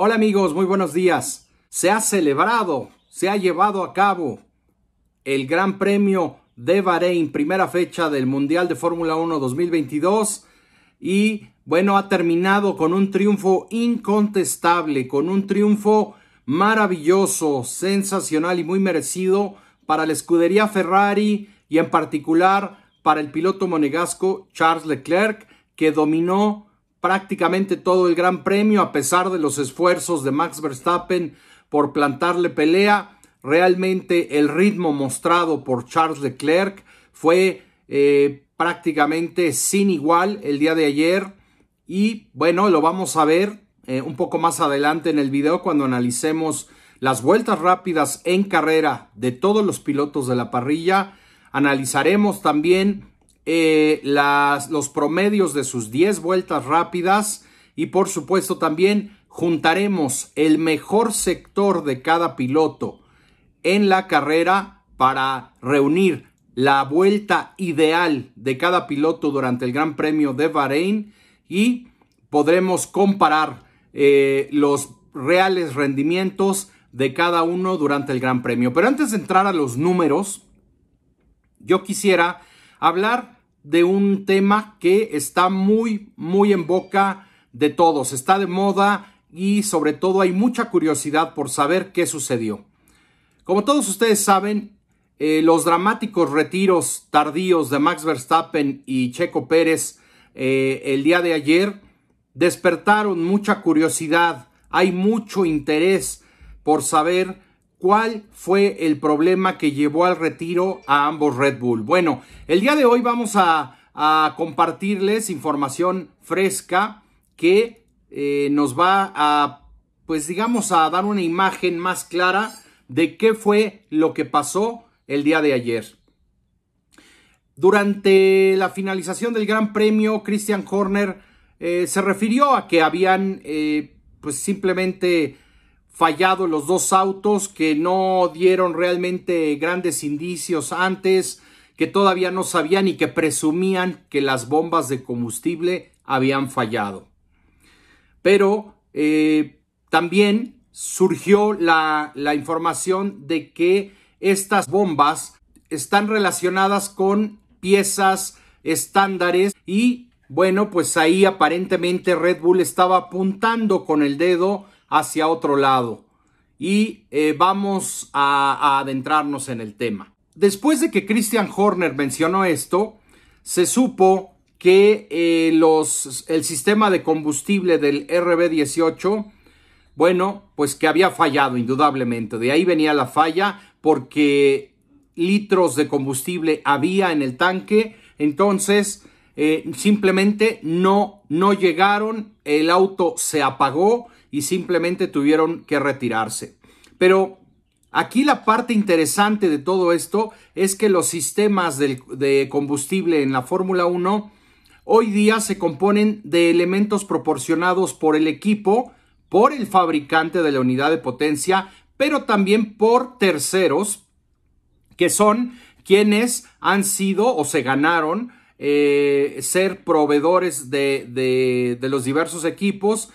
Hola amigos, muy buenos días. Se ha celebrado, se ha llevado a cabo el Gran Premio de Bahrein, primera fecha del Mundial de Fórmula 1 2022 y bueno, ha terminado con un triunfo incontestable, con un triunfo maravilloso, sensacional y muy merecido para la escudería Ferrari y en particular para el piloto monegasco Charles Leclerc, que dominó prácticamente todo el Gran Premio a pesar de los esfuerzos de Max Verstappen por plantarle pelea. Realmente el ritmo mostrado por Charles Leclerc fue eh, prácticamente sin igual el día de ayer y bueno, lo vamos a ver eh, un poco más adelante en el video cuando analicemos las vueltas rápidas en carrera de todos los pilotos de la parrilla. Analizaremos también eh, las, los promedios de sus 10 vueltas rápidas y por supuesto también juntaremos el mejor sector de cada piloto en la carrera para reunir la vuelta ideal de cada piloto durante el Gran Premio de Bahrein y podremos comparar eh, los reales rendimientos de cada uno durante el Gran Premio. Pero antes de entrar a los números, yo quisiera hablar de un tema que está muy, muy en boca de todos, está de moda y sobre todo hay mucha curiosidad por saber qué sucedió. Como todos ustedes saben, eh, los dramáticos retiros tardíos de Max Verstappen y Checo Pérez eh, el día de ayer despertaron mucha curiosidad, hay mucho interés por saber cuál fue el problema que llevó al retiro a ambos Red Bull. Bueno, el día de hoy vamos a, compartirles información fresca que eh, nos va a, pues digamos, a dar una imagen más clara de qué fue lo que pasó el día de ayer. Durante la finalización del Gran Premio, Christian Horner eh, se refirió a que habían, eh, pues simplemente fallado los dos autos, que no dieron realmente grandes indicios antes, que todavía no sabían y que presumían que las bombas de combustible habían fallado. Pero eh, también surgió la, la información de que estas bombas están relacionadas con piezas estándares y bueno, pues ahí aparentemente Red Bull estaba apuntando con el dedo hacia otro lado. Y eh, vamos a, adentrarnos en el tema. Después de que Christian Horner mencionó esto, se supo que eh, los, el sistema de combustible del RB18, bueno, pues que había fallado indudablemente. De ahí venía la falla porque litros de combustible había en el tanque. Entonces, eh, simplemente no, no llegaron, el auto se apagó y simplemente tuvieron que retirarse. Pero aquí la parte interesante de todo esto es que los sistemas de combustible en la Fórmula 1 hoy día se componen de elementos proporcionados por el equipo, por el fabricante de la unidad de potencia, pero también por terceros, que son quienes han sido o se ganaron eh, ser proveedores de los diversos equipos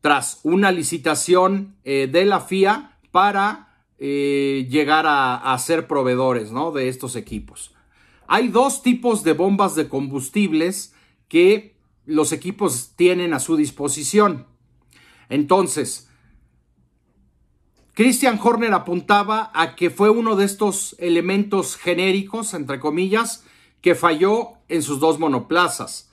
tras una licitación eh, de la FIA para eh, llegar a, ser proveedores ¿no? de estos equipos. Hay dos tipos de bombas de combustibles que los equipos tienen a su disposición. Entonces, Christian Horner apuntaba a que fue uno de estos elementos genéricos, entre comillas, que falló en sus dos monoplazas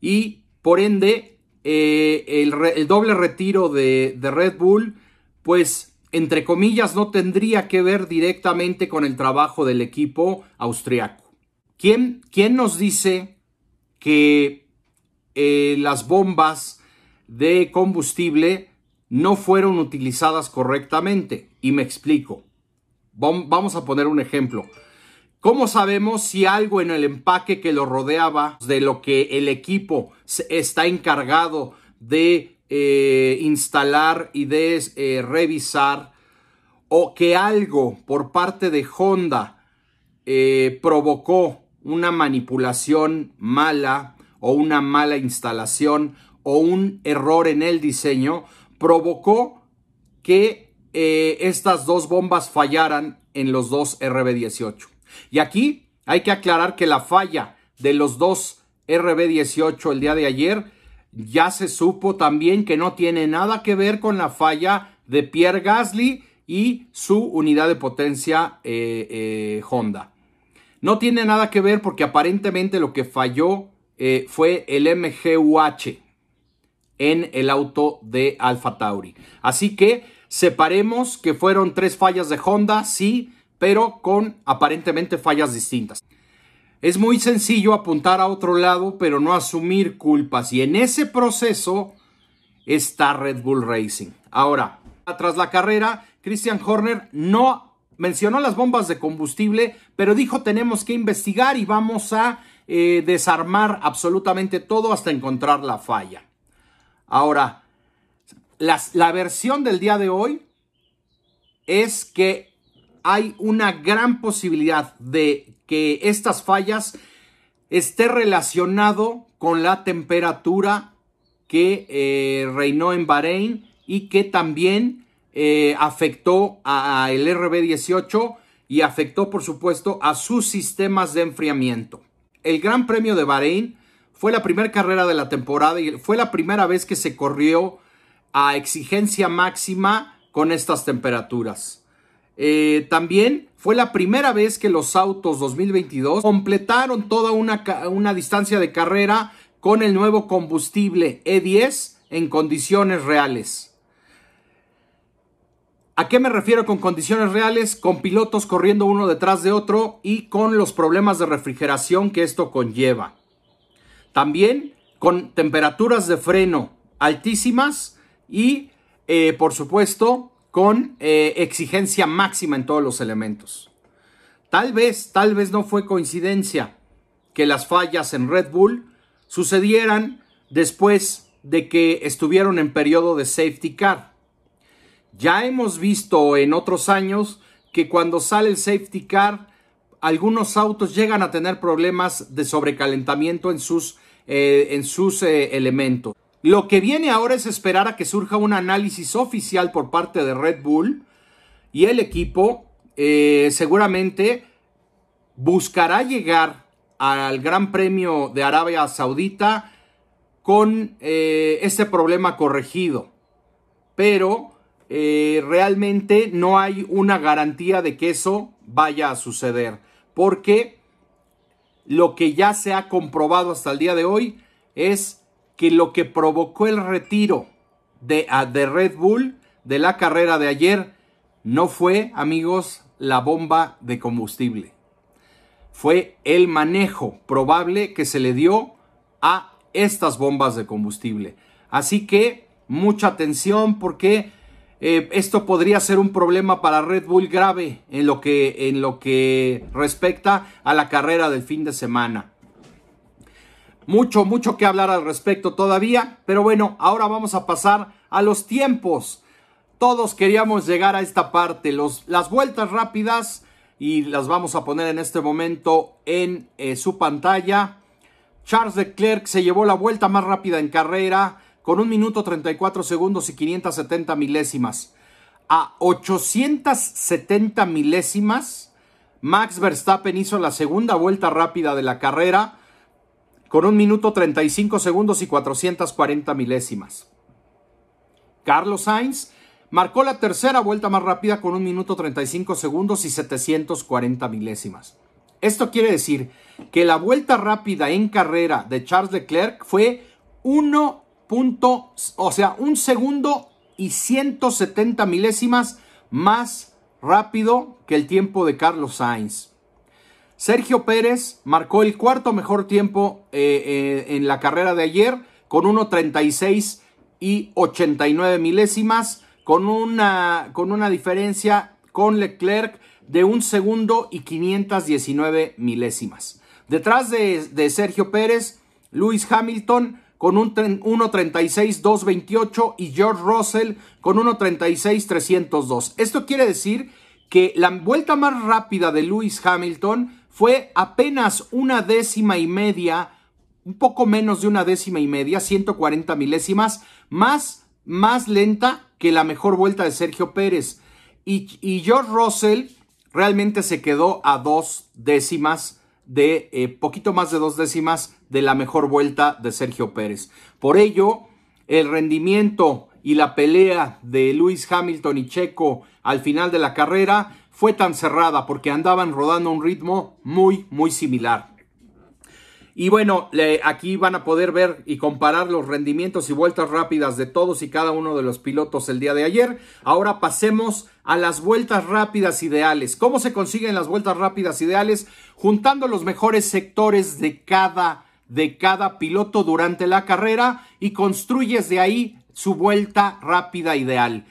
y por ende eh, el, doble retiro de, Red Bull, pues entre comillas no tendría que ver directamente con el trabajo del equipo austriaco. ¿Quién, quién nos dice que eh, las bombas de combustible no fueron utilizadas correctamente? Y me explico. Vamos a poner un ejemplo. ¿Cómo sabemos si algo en el empaque que lo rodeaba, de lo que el equipo está encargado de eh, instalar y de eh, revisar, o que algo por parte de Honda eh, provocó una manipulación mala o una mala instalación o un error en el diseño? provocó que estas dos bombas fallaran en los dos RB18. Y aquí hay que aclarar que la falla de los dos RB18 el día de ayer ya se supo también que no tiene nada que ver con la falla de Pierre Gasly y su unidad de potencia eh, eh, Honda. No tiene nada que ver porque aparentemente lo que falló eh, fue el MGUH en el auto de Alfa Tauri. Así que separemos que fueron tres fallas de Honda, sí, pero con aparentemente fallas distintas. Es muy sencillo apuntar a otro lado, pero no asumir culpas. Y en ese proceso está Red Bull Racing. Ahora, tras la carrera, Christian Horner no mencionó las bombas de combustible, pero dijo tenemos que investigar y vamos a eh, desarmar absolutamente todo hasta encontrar la falla. Ahora, la versión del día de hoy es que hay una gran posibilidad de que estas fallas esté relacionado con la temperatura que eh, reinó en Bahrein y que también eh, afectó al RB18 y afectó por supuesto a sus sistemas de enfriamiento. El Gran Premio de Bahrein fue la primera carrera de la temporada y fue la primera vez que se corrió a exigencia máxima con estas temperaturas. Eh, también fue la primera vez que los autos 2022 completaron toda una, una distancia de carrera con el nuevo combustible E10 en condiciones reales. ¿A qué me refiero con condiciones reales? Con pilotos corriendo uno detrás de otro y con los problemas de refrigeración que esto conlleva. También con temperaturas de freno altísimas y, eh, por supuesto, con eh, exigencia máxima en todos los elementos. Tal vez, tal vez no fue coincidencia que las fallas en Red Bull sucedieran después de que estuvieron en periodo de safety car. Ya hemos visto en otros años que cuando sale el safety car, algunos autos llegan a tener problemas de sobrecalentamiento en sus, eh, en sus eh, elementos. Lo que viene ahora es esperar a que surja un análisis oficial por parte de Red Bull y el equipo eh, seguramente buscará llegar al Gran Premio de Arabia Saudita con eh, este problema corregido. Pero eh, realmente no hay una garantía de que eso vaya a suceder. Porque lo que ya se ha comprobado hasta el día de hoy es que lo que provocó el retiro de, de Red Bull de la carrera de ayer no fue, amigos, la bomba de combustible. Fue el manejo probable que se le dio a estas bombas de combustible. Así que mucha atención porque eh, esto podría ser un problema para Red Bull grave en lo, que, en lo que respecta a la carrera del fin de semana. Mucho, mucho que hablar al respecto todavía, pero bueno, ahora vamos a pasar a los tiempos. Todos queríamos llegar a esta parte, los, las vueltas rápidas y las vamos a poner en este momento en eh, su pantalla. Charles Leclerc se llevó la vuelta más rápida en carrera con un minuto 34 segundos y 570 milésimas. A 870 milésimas, Max Verstappen hizo la segunda vuelta rápida de la carrera con un minuto 35 segundos y 440 milésimas. Carlos Sainz marcó la tercera vuelta más rápida con un minuto 35 segundos y 740 milésimas. Esto quiere decir que la vuelta rápida en carrera de Charles Leclerc fue 1. o sea, un segundo y 170 milésimas más rápido que el tiempo de Carlos Sainz. Sergio Pérez marcó el cuarto mejor tiempo eh, eh, en la carrera de ayer con 1.36 y 89 milésimas, con una, con una diferencia con Leclerc de un segundo y 519 milésimas. Detrás de, de Sergio Pérez, Luis Hamilton con un 1.36.228 y George Russell con 1.36.302. Esto quiere decir que la vuelta más rápida de Luis Hamilton fue apenas una décima y media, un poco menos de una décima y media, 140 milésimas, más más lenta que la mejor vuelta de Sergio Pérez. Y, George Russell realmente se quedó a dos décimas de eh, poquito más de dos décimas de la mejor vuelta de Sergio Pérez. Por ello, el rendimiento y la pelea de Lewis Hamilton y Checo al final de la carrera fue tan cerrada porque andaban rodando un ritmo muy, muy similar. Y bueno, aquí van a poder ver y comparar los rendimientos y vueltas rápidas de todos y cada uno de los pilotos el día de ayer. Ahora pasemos a las vueltas rápidas ideales. ¿Cómo se consiguen las vueltas rápidas ideales? Juntando los mejores sectores de cada, de cada piloto durante la carrera y construyes de ahí su vuelta rápida ideal.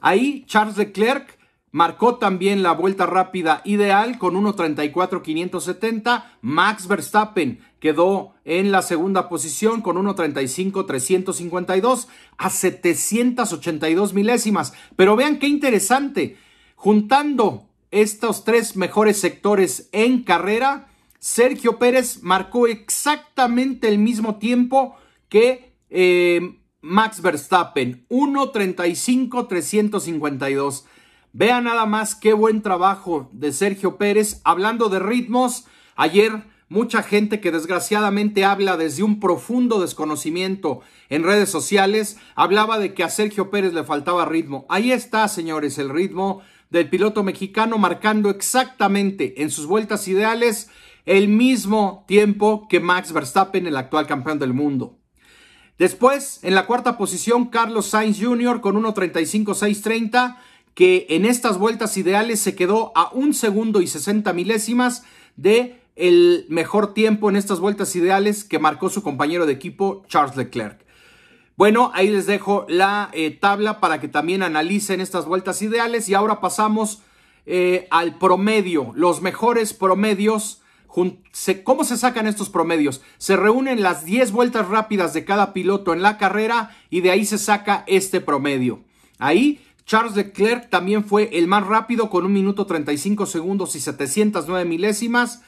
Ahí Charles Leclerc Marcó también la vuelta rápida ideal con 1.34.570. Max Verstappen quedó en la segunda posición con 1.35.352 a 782 milésimas. Pero vean qué interesante. Juntando estos tres mejores sectores en carrera, Sergio Pérez marcó exactamente el mismo tiempo que eh, Max Verstappen. 1.35.352. Vean nada más qué buen trabajo de Sergio Pérez. Hablando de ritmos, ayer mucha gente que desgraciadamente habla desde un profundo desconocimiento en redes sociales, hablaba de que a Sergio Pérez le faltaba ritmo. Ahí está, señores, el ritmo del piloto mexicano marcando exactamente en sus vueltas ideales el mismo tiempo que Max Verstappen, el actual campeón del mundo. Después, en la cuarta posición, Carlos Sainz Jr. con 1.35.630 que en estas vueltas ideales se quedó a un segundo y 60 milésimas de el mejor tiempo en estas vueltas ideales que marcó su compañero de equipo Charles Leclerc. Bueno, ahí les dejo la eh, tabla para que también analicen estas vueltas ideales y ahora pasamos eh, al promedio, los mejores promedios. ¿Cómo se sacan estos promedios? Se reúnen las 10 vueltas rápidas de cada piloto en la carrera y de ahí se saca este promedio. Ahí Charles Leclerc también fue el más rápido con un minuto 35 segundos y 709 milésimas.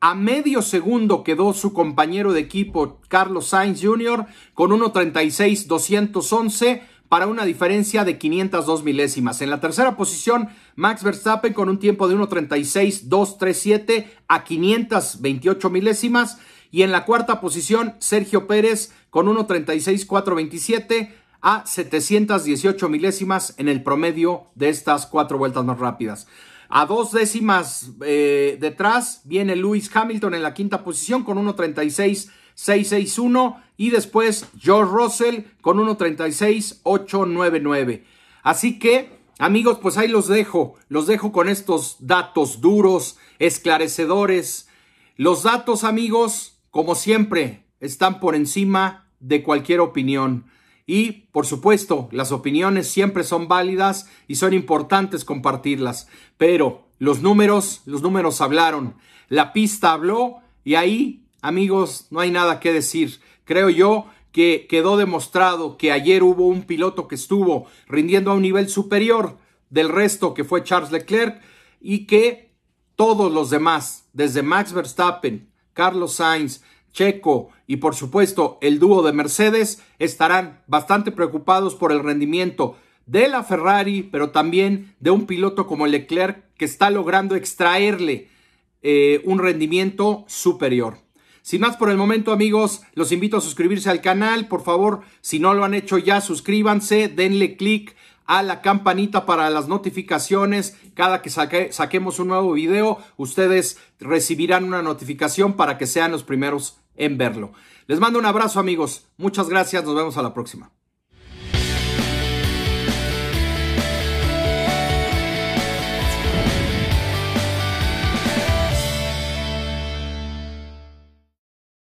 A medio segundo quedó su compañero de equipo Carlos Sainz Jr. con 1.36 211 para una diferencia de 502 milésimas. En la tercera posición, Max Verstappen con un tiempo de 1.36 237 a 528 milésimas. Y en la cuarta posición, Sergio Pérez con 1.36 427 a 718 milésimas en el promedio de estas cuatro vueltas más rápidas. A dos décimas eh, detrás viene Lewis Hamilton en la quinta posición con 1.36.661 y después George Russell con 1.36.899. Así que, amigos, pues ahí los dejo. Los dejo con estos datos duros, esclarecedores. Los datos, amigos, como siempre, están por encima de cualquier opinión. Y, por supuesto, las opiniones siempre son válidas y son importantes compartirlas. Pero los números, los números hablaron. La pista habló y ahí, amigos, no hay nada que decir. Creo yo que quedó demostrado que ayer hubo un piloto que estuvo rindiendo a un nivel superior del resto que fue Charles Leclerc y que todos los demás, desde Max Verstappen, Carlos Sainz, Checo y por supuesto el dúo de Mercedes estarán bastante preocupados por el rendimiento de la Ferrari, pero también de un piloto como Leclerc que está logrando extraerle eh, un rendimiento superior. Sin más por el momento amigos, los invito a suscribirse al canal, por favor, si no lo han hecho ya, suscríbanse, denle click a la campanita para las notificaciones. Cada que saquemos un nuevo video, ustedes recibirán una notificación para que sean los primeros en verlo. Les mando un abrazo amigos. Muchas gracias. Nos vemos a la próxima.